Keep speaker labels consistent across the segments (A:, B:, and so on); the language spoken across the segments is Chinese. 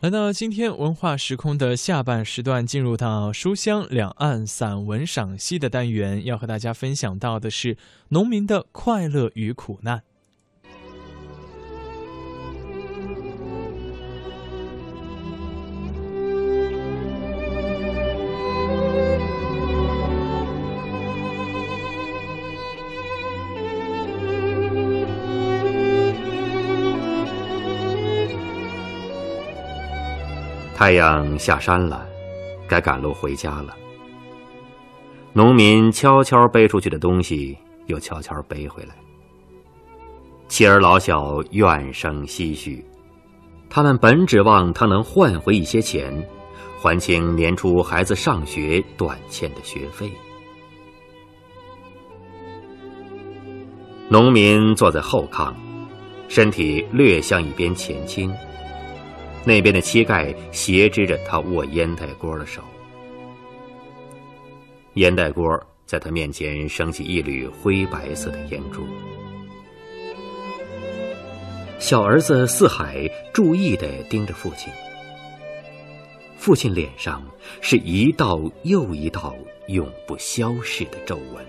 A: 来到今天文化时空的下半时段，进入到书香两岸散文赏析的单元，要和大家分享到的是农民的快乐与苦难。
B: 太阳下山了，该赶路回家了。农民悄悄背出去的东西，又悄悄背回来。妻儿老小怨声唏嘘，他们本指望他能换回一些钱，还清年初孩子上学短欠的学费。农民坐在后炕，身体略向一边前倾。那边的膝盖斜支着他握烟袋锅的手，烟袋锅在他面前升起一缕灰白色的烟柱。小儿子四海注意的盯着父亲，父亲脸上是一道又一道永不消逝的皱纹。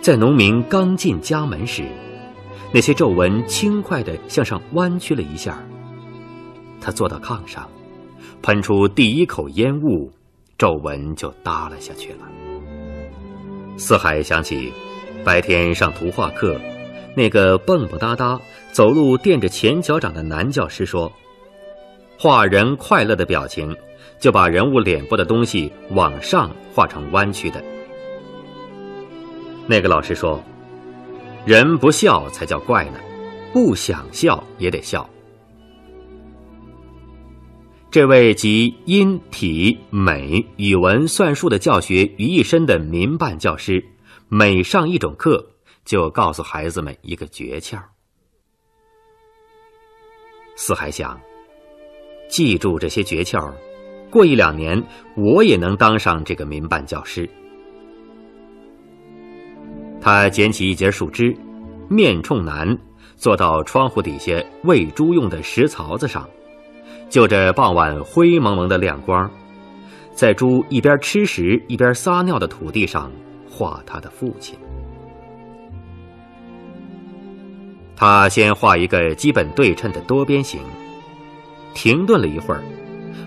B: 在农民刚进家门时。那些皱纹轻快地向上弯曲了一下，他坐到炕上，喷出第一口烟雾，皱纹就耷了下去了。四海想起白天上图画课，那个蹦蹦哒哒、走路垫着前脚掌的男教师说：“画人快乐的表情，就把人物脸部的东西往上画成弯曲的。”那个老师说。人不笑才叫怪呢，不想笑也得笑。这位集音体美语文算术的教学于一身的民办教师，每上一种课，就告诉孩子们一个诀窍。四海想，记住这些诀窍，过一两年，我也能当上这个民办教师。他捡起一截树枝，面冲南，坐到窗户底下喂猪用的石槽子上，就着傍晚灰蒙蒙的亮光，在猪一边吃食一边撒尿的土地上画他的父亲。他先画一个基本对称的多边形，停顿了一会儿，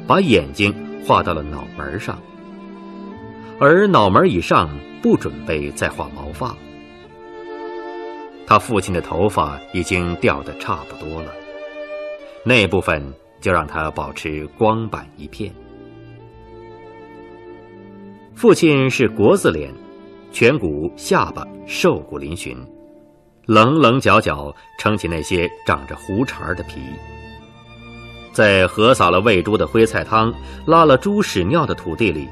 B: 把眼睛画到了脑门上，而脑门以上不准备再画毛发。他父亲的头发已经掉得差不多了，那部分就让他保持光板一片。父亲是国字脸，颧骨、下巴瘦骨嶙峋，棱棱角角撑起那些长着胡茬的皮。在和撒了喂猪的灰菜汤、拉了猪屎尿的土地里，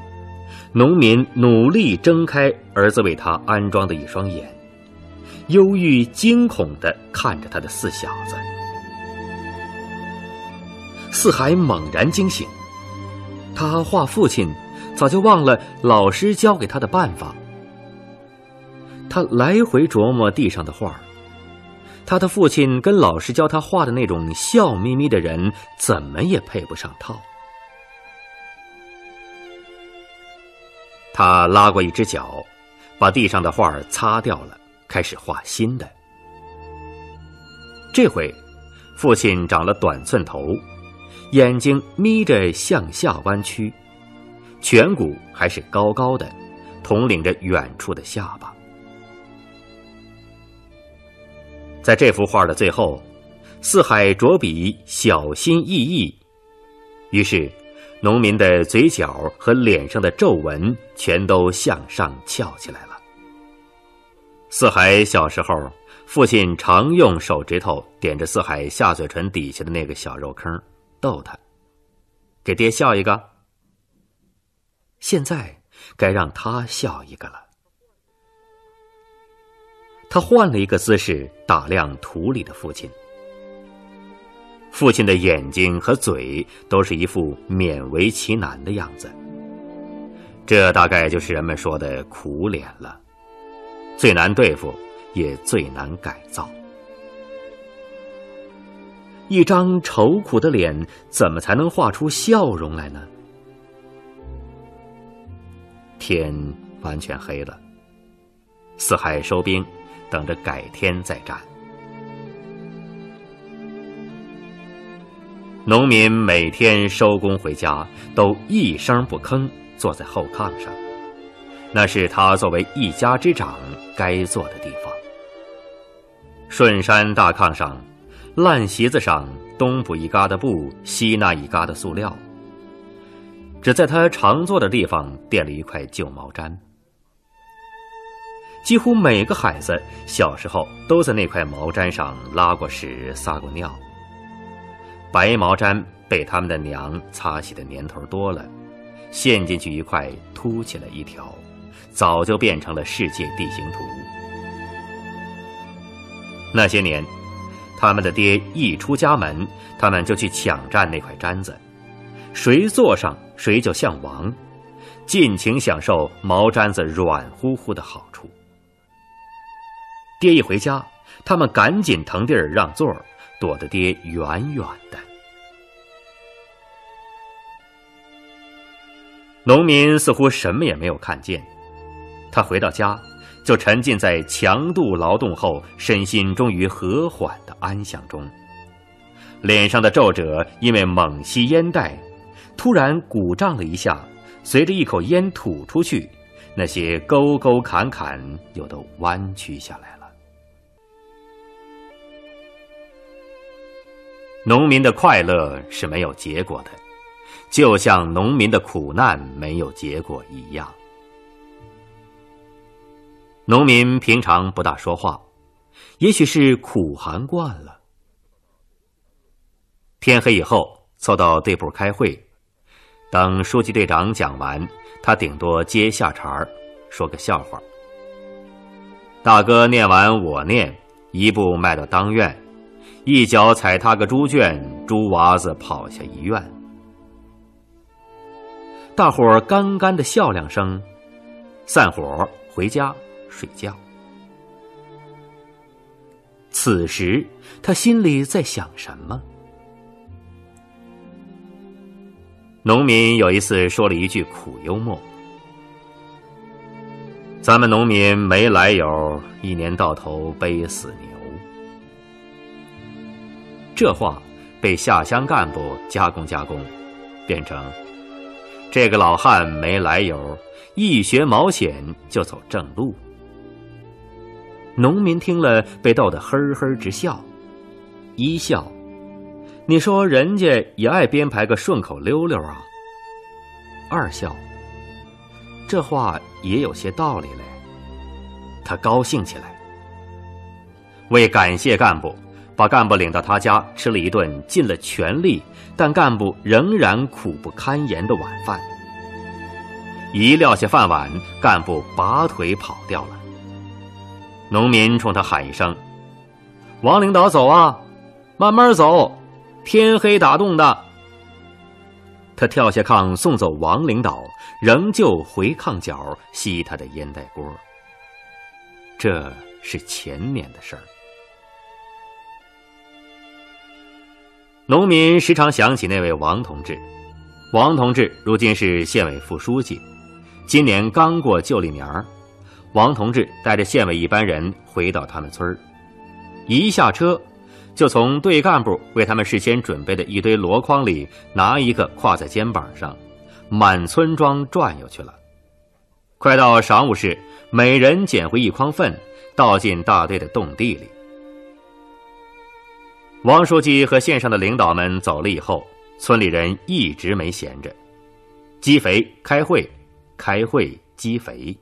B: 农民努力睁开儿子为他安装的一双眼。忧郁惊恐的看着他的四小子，四海猛然惊醒。他画父亲，早就忘了老师教给他的办法。他来回琢磨地上的画他的父亲跟老师教他画的那种笑眯眯的人，怎么也配不上套。他拉过一只脚，把地上的画擦掉了。开始画新的。这回，父亲长了短寸头，眼睛眯着向下弯曲，颧骨还是高高的，统领着远处的下巴。在这幅画的最后，四海着笔小心翼翼，于是，农民的嘴角和脸上的皱纹全都向上翘起来了。四海小时候，父亲常用手指头点着四海下嘴唇底下的那个小肉坑，逗他：“给爹笑一个。”现在该让他笑一个了。他换了一个姿势打量土里的父亲，父亲的眼睛和嘴都是一副勉为其难的样子，这大概就是人们说的苦脸了。最难对付，也最难改造。一张愁苦的脸，怎么才能画出笑容来呢？天完全黑了，四海收兵，等着改天再战。农民每天收工回家，都一声不吭，坐在后炕上，那是他作为一家之长该坐的地方。顺山大炕上，烂席子上东补一疙瘩布，西那一疙瘩塑料。只在他常坐的地方垫了一块旧毛毡。几乎每个孩子小时候都在那块毛毡上拉过屎、撒过尿。白毛毡被他们的娘擦洗的年头多了，陷进去一块凸起来一条，早就变成了世界地形图。那些年，他们的爹一出家门，他们就去抢占那块毡子，谁坐上谁就像王，尽情享受毛毡子软乎乎的好处。爹一回家，他们赶紧腾地儿让座儿。躲得爹远远的。农民似乎什么也没有看见，他回到家，就沉浸在强度劳动后身心终于和缓的安详中，脸上的皱褶因为猛吸烟袋，突然鼓胀了一下，随着一口烟吐出去，那些沟沟坎坎又都弯曲下来农民的快乐是没有结果的，就像农民的苦难没有结果一样。农民平常不大说话，也许是苦寒惯了。天黑以后，凑到队部开会，等书记队长讲完，他顶多接下茬儿，说个笑话。大哥念完，我念，一步迈到当院。一脚踩踏个猪圈，猪娃子跑下医院。大伙儿干干的笑两声，散伙回家睡觉。此时他心里在想什么？农民有一次说了一句苦幽默：“咱们农民没来由，一年到头背死牛。”这话被下乡干部加工加工，变成这个老汉没来由，一学毛险就走正路。农民听了被逗得呵呵直笑，一笑，你说人家也爱编排个顺口溜溜啊。二笑，这话也有些道理嘞。他高兴起来，为感谢干部。把干部领到他家吃了一顿尽了全力，但干部仍然苦不堪言的晚饭。一撂下饭碗，干部拔腿跑掉了。农民冲他喊一声：“王领导走啊，慢慢走，天黑打洞的。”他跳下炕送走王领导，仍旧回炕角吸他的烟袋锅。这是前年的事儿。农民时常想起那位王同志，王同志如今是县委副书记，今年刚过旧历年儿。王同志带着县委一班人回到他们村儿，一下车，就从队干部为他们事先准备的一堆箩筐里拿一个挎在肩膀上，满村庄转悠去了。快到晌午时，每人捡回一筐粪，倒进大队的洞地里。王书记和县上的领导们走了以后，村里人一直没闲着，积肥、开会、开会、积肥。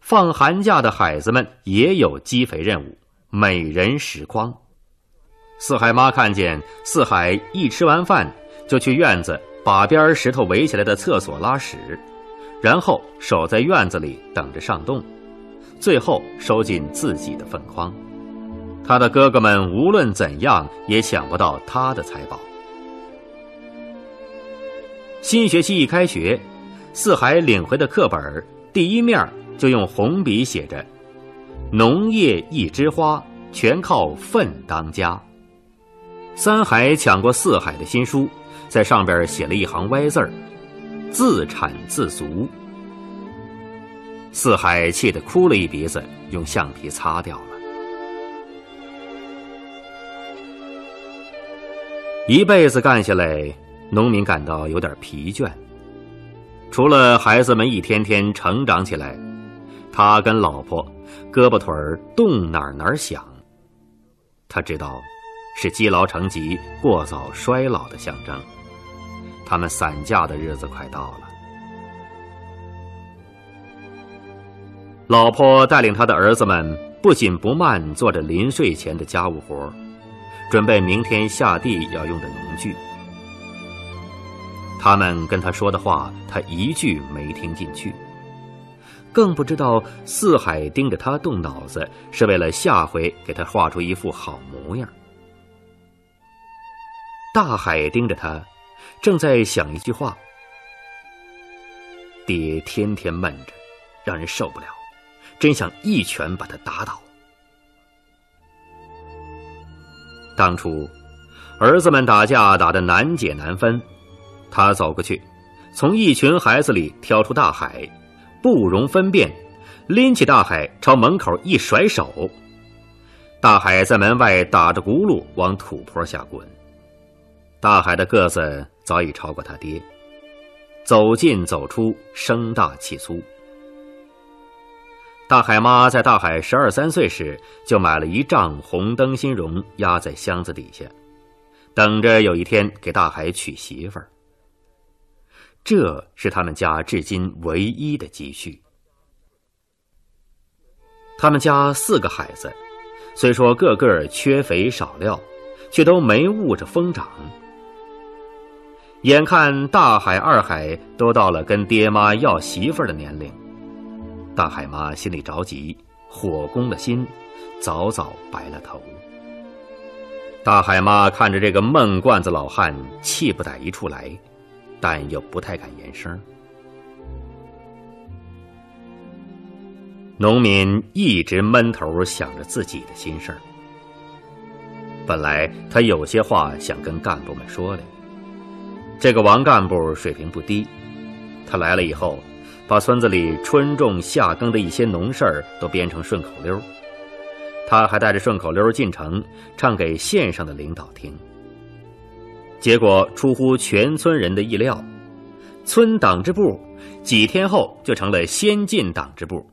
B: 放寒假的孩子们也有积肥任务，每人十筐。四海妈看见四海一吃完饭，就去院子把边石头围起来的厕所拉屎，然后守在院子里等着上洞，最后收进自己的粪筐。他的哥哥们无论怎样也抢不到他的财宝。新学期一开学，四海领回的课本第一面就用红笔写着：“农业一枝花，全靠粪当家。”三海抢过四海的新书，在上边写了一行歪字儿：“自产自足。”四海气得哭了一鼻子，用橡皮擦掉了。一辈子干下来，农民感到有点疲倦。除了孩子们一天天成长起来，他跟老婆胳膊腿儿动哪儿哪儿响。他知道。是积劳成疾、过早衰老的象征。他们散架的日子快到了。老婆带领他的儿子们不紧不慢做着临睡前的家务活准备明天下地要用的农具。他们跟他说的话，他一句没听进去，更不知道四海盯着他动脑子，是为了下回给他画出一副好模样。大海盯着他，正在想一句话：“爹天天闷着，让人受不了，真想一拳把他打倒。”当初，儿子们打架打得难解难分，他走过去，从一群孩子里挑出大海，不容分辨，拎起大海朝门口一甩手，大海在门外打着轱辘往土坡下滚。大海的个子早已超过他爹，走进走出，声大气粗。大海妈在大海十二三岁时就买了一丈红灯芯绒，压在箱子底下，等着有一天给大海娶媳妇儿。这是他们家至今唯一的积蓄。他们家四个孩子，虽说个个缺肥少料，却都没误着疯长。眼看大海、二海都到了跟爹妈要媳妇儿的年龄，大海妈心里着急，火攻了心，早早白了头。大海妈看着这个闷罐子老汉，气不打一处来，但又不太敢言声。农民一直闷头想着自己的心事儿。本来他有些话想跟干部们说的。这个王干部水平不低，他来了以后，把村子里春种夏耕的一些农事儿都编成顺口溜。他还带着顺口溜进城，唱给县上的领导听。结果出乎全村人的意料，村党支部几天后就成了先进党支部，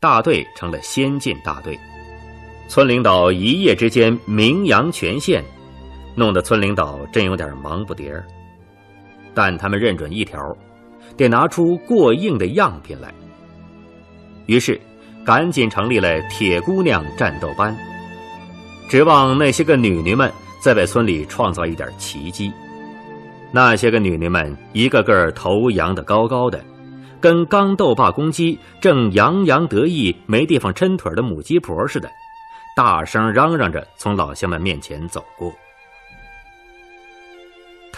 B: 大队成了先进大队。村领导一夜之间名扬全县，弄得村领导真有点忙不迭儿。但他们认准一条，得拿出过硬的样品来。于是，赶紧成立了铁姑娘战斗班，指望那些个女女们再为村里创造一点奇迹。那些个女女们一个个头扬得高高的，跟刚斗罢公鸡、正洋洋得意没地方抻腿的母鸡婆似的，大声嚷嚷着从老乡们面前走过。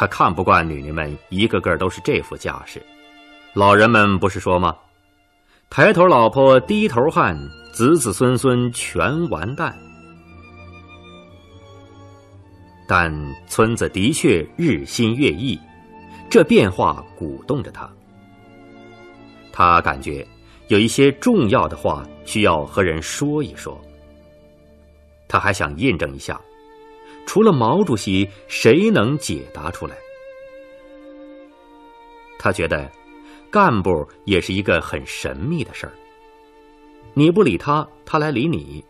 B: 他看不惯女女们一个个都是这副架势，老人们不是说吗？抬头老婆低头汉，子子孙孙全完蛋。但村子的确日新月异，这变化鼓动着他。他感觉有一些重要的话需要和人说一说。他还想印证一下。除了毛主席，谁能解答出来？他觉得，干部也是一个很神秘的事儿。你不理他，他来理你；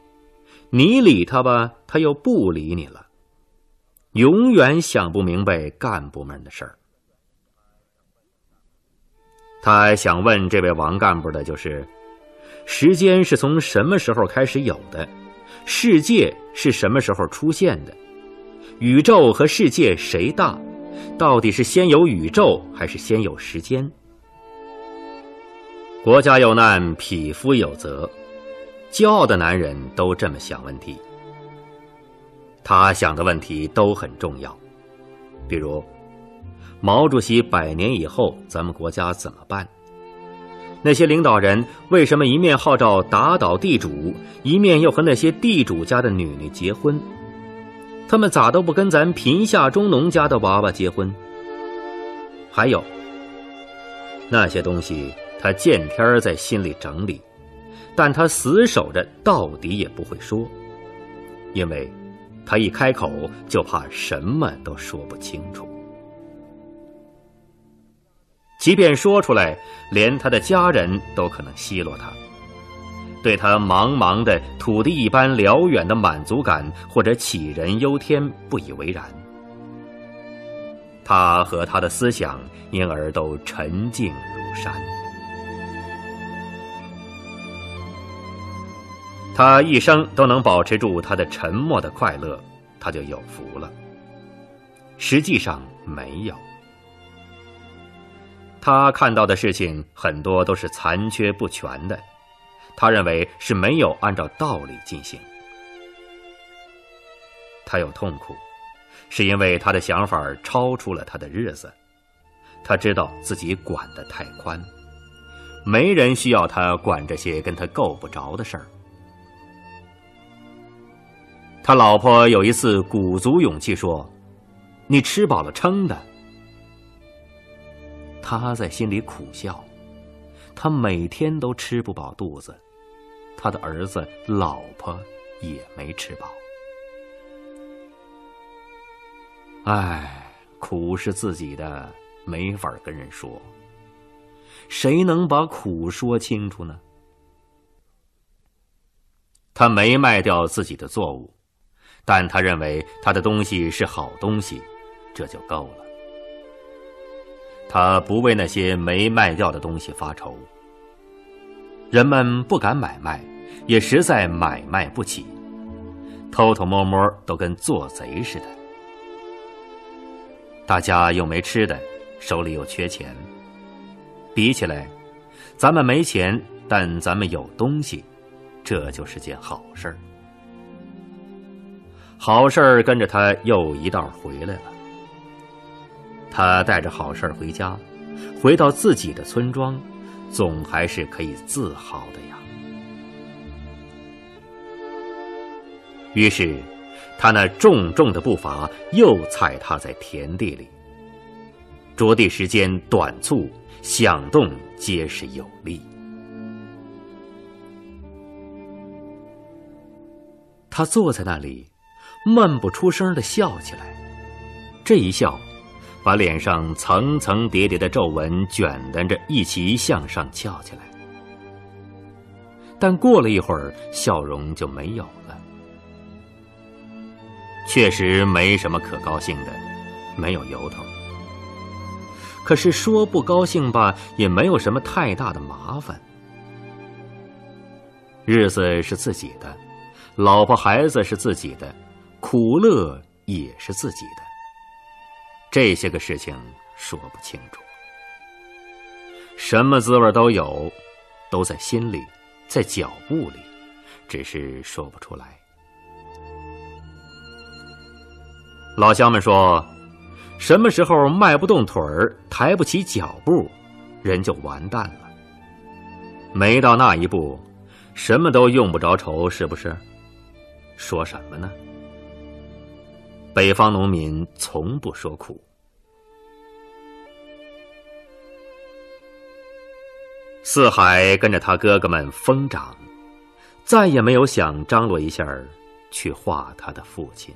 B: 你理他吧，他又不理你了。永远想不明白干部们的事儿。他想问这位王干部的就是：时间是从什么时候开始有的？世界是什么时候出现的？宇宙和世界谁大？到底是先有宇宙还是先有时间？国家有难，匹夫有责。骄傲的男人都这么想问题。他想的问题都很重要，比如毛主席百年以后咱们国家怎么办？那些领导人为什么一面号召打倒地主，一面又和那些地主家的女女结婚？他们咋都不跟咱贫下中农家的娃娃结婚？还有那些东西，他见天在心里整理，但他死守着，到底也不会说，因为他一开口就怕什么都说不清楚。即便说出来，连他的家人都可能奚落他。对他茫茫的土地一般辽远的满足感，或者杞人忧天不以为然，他和他的思想因而都沉静如山。他一生都能保持住他的沉默的快乐，他就有福了。实际上没有，他看到的事情很多都是残缺不全的。他认为是没有按照道理进行。他有痛苦，是因为他的想法超出了他的日子。他知道自己管得太宽，没人需要他管这些跟他够不着的事儿。他老婆有一次鼓足勇气说：“你吃饱了撑的。”他在心里苦笑，他每天都吃不饱肚子。他的儿子、老婆也没吃饱。唉，苦是自己的，没法跟人说。谁能把苦说清楚呢？他没卖掉自己的作物，但他认为他的东西是好东西，这就够了。他不为那些没卖掉的东西发愁。人们不敢买卖。也实在买卖不起，偷偷摸摸都跟做贼似的。大家又没吃的，手里又缺钱，比起来，咱们没钱，但咱们有东西，这就是件好事儿。好事儿跟着他又一道回来了。他带着好事儿回家，回到自己的村庄，总还是可以自豪的呀。于是，他那重重的步伐又踩踏在田地里。着地时间短促，响动结实有力。他坐在那里，闷不出声的笑起来。这一笑，把脸上层层叠叠的皱纹卷担着一起向上翘起来。但过了一会儿，笑容就没有了。确实没什么可高兴的，没有由头。可是说不高兴吧，也没有什么太大的麻烦。日子是自己的，老婆孩子是自己的，苦乐也是自己的。这些个事情说不清楚，什么滋味都有，都在心里，在脚步里，只是说不出来。老乡们说：“什么时候迈不动腿儿，抬不起脚步，人就完蛋了。没到那一步，什么都用不着愁，是不是？说什么呢？北方农民从不说苦。四海跟着他哥哥们疯长，再也没有想张罗一下去画他的父亲。”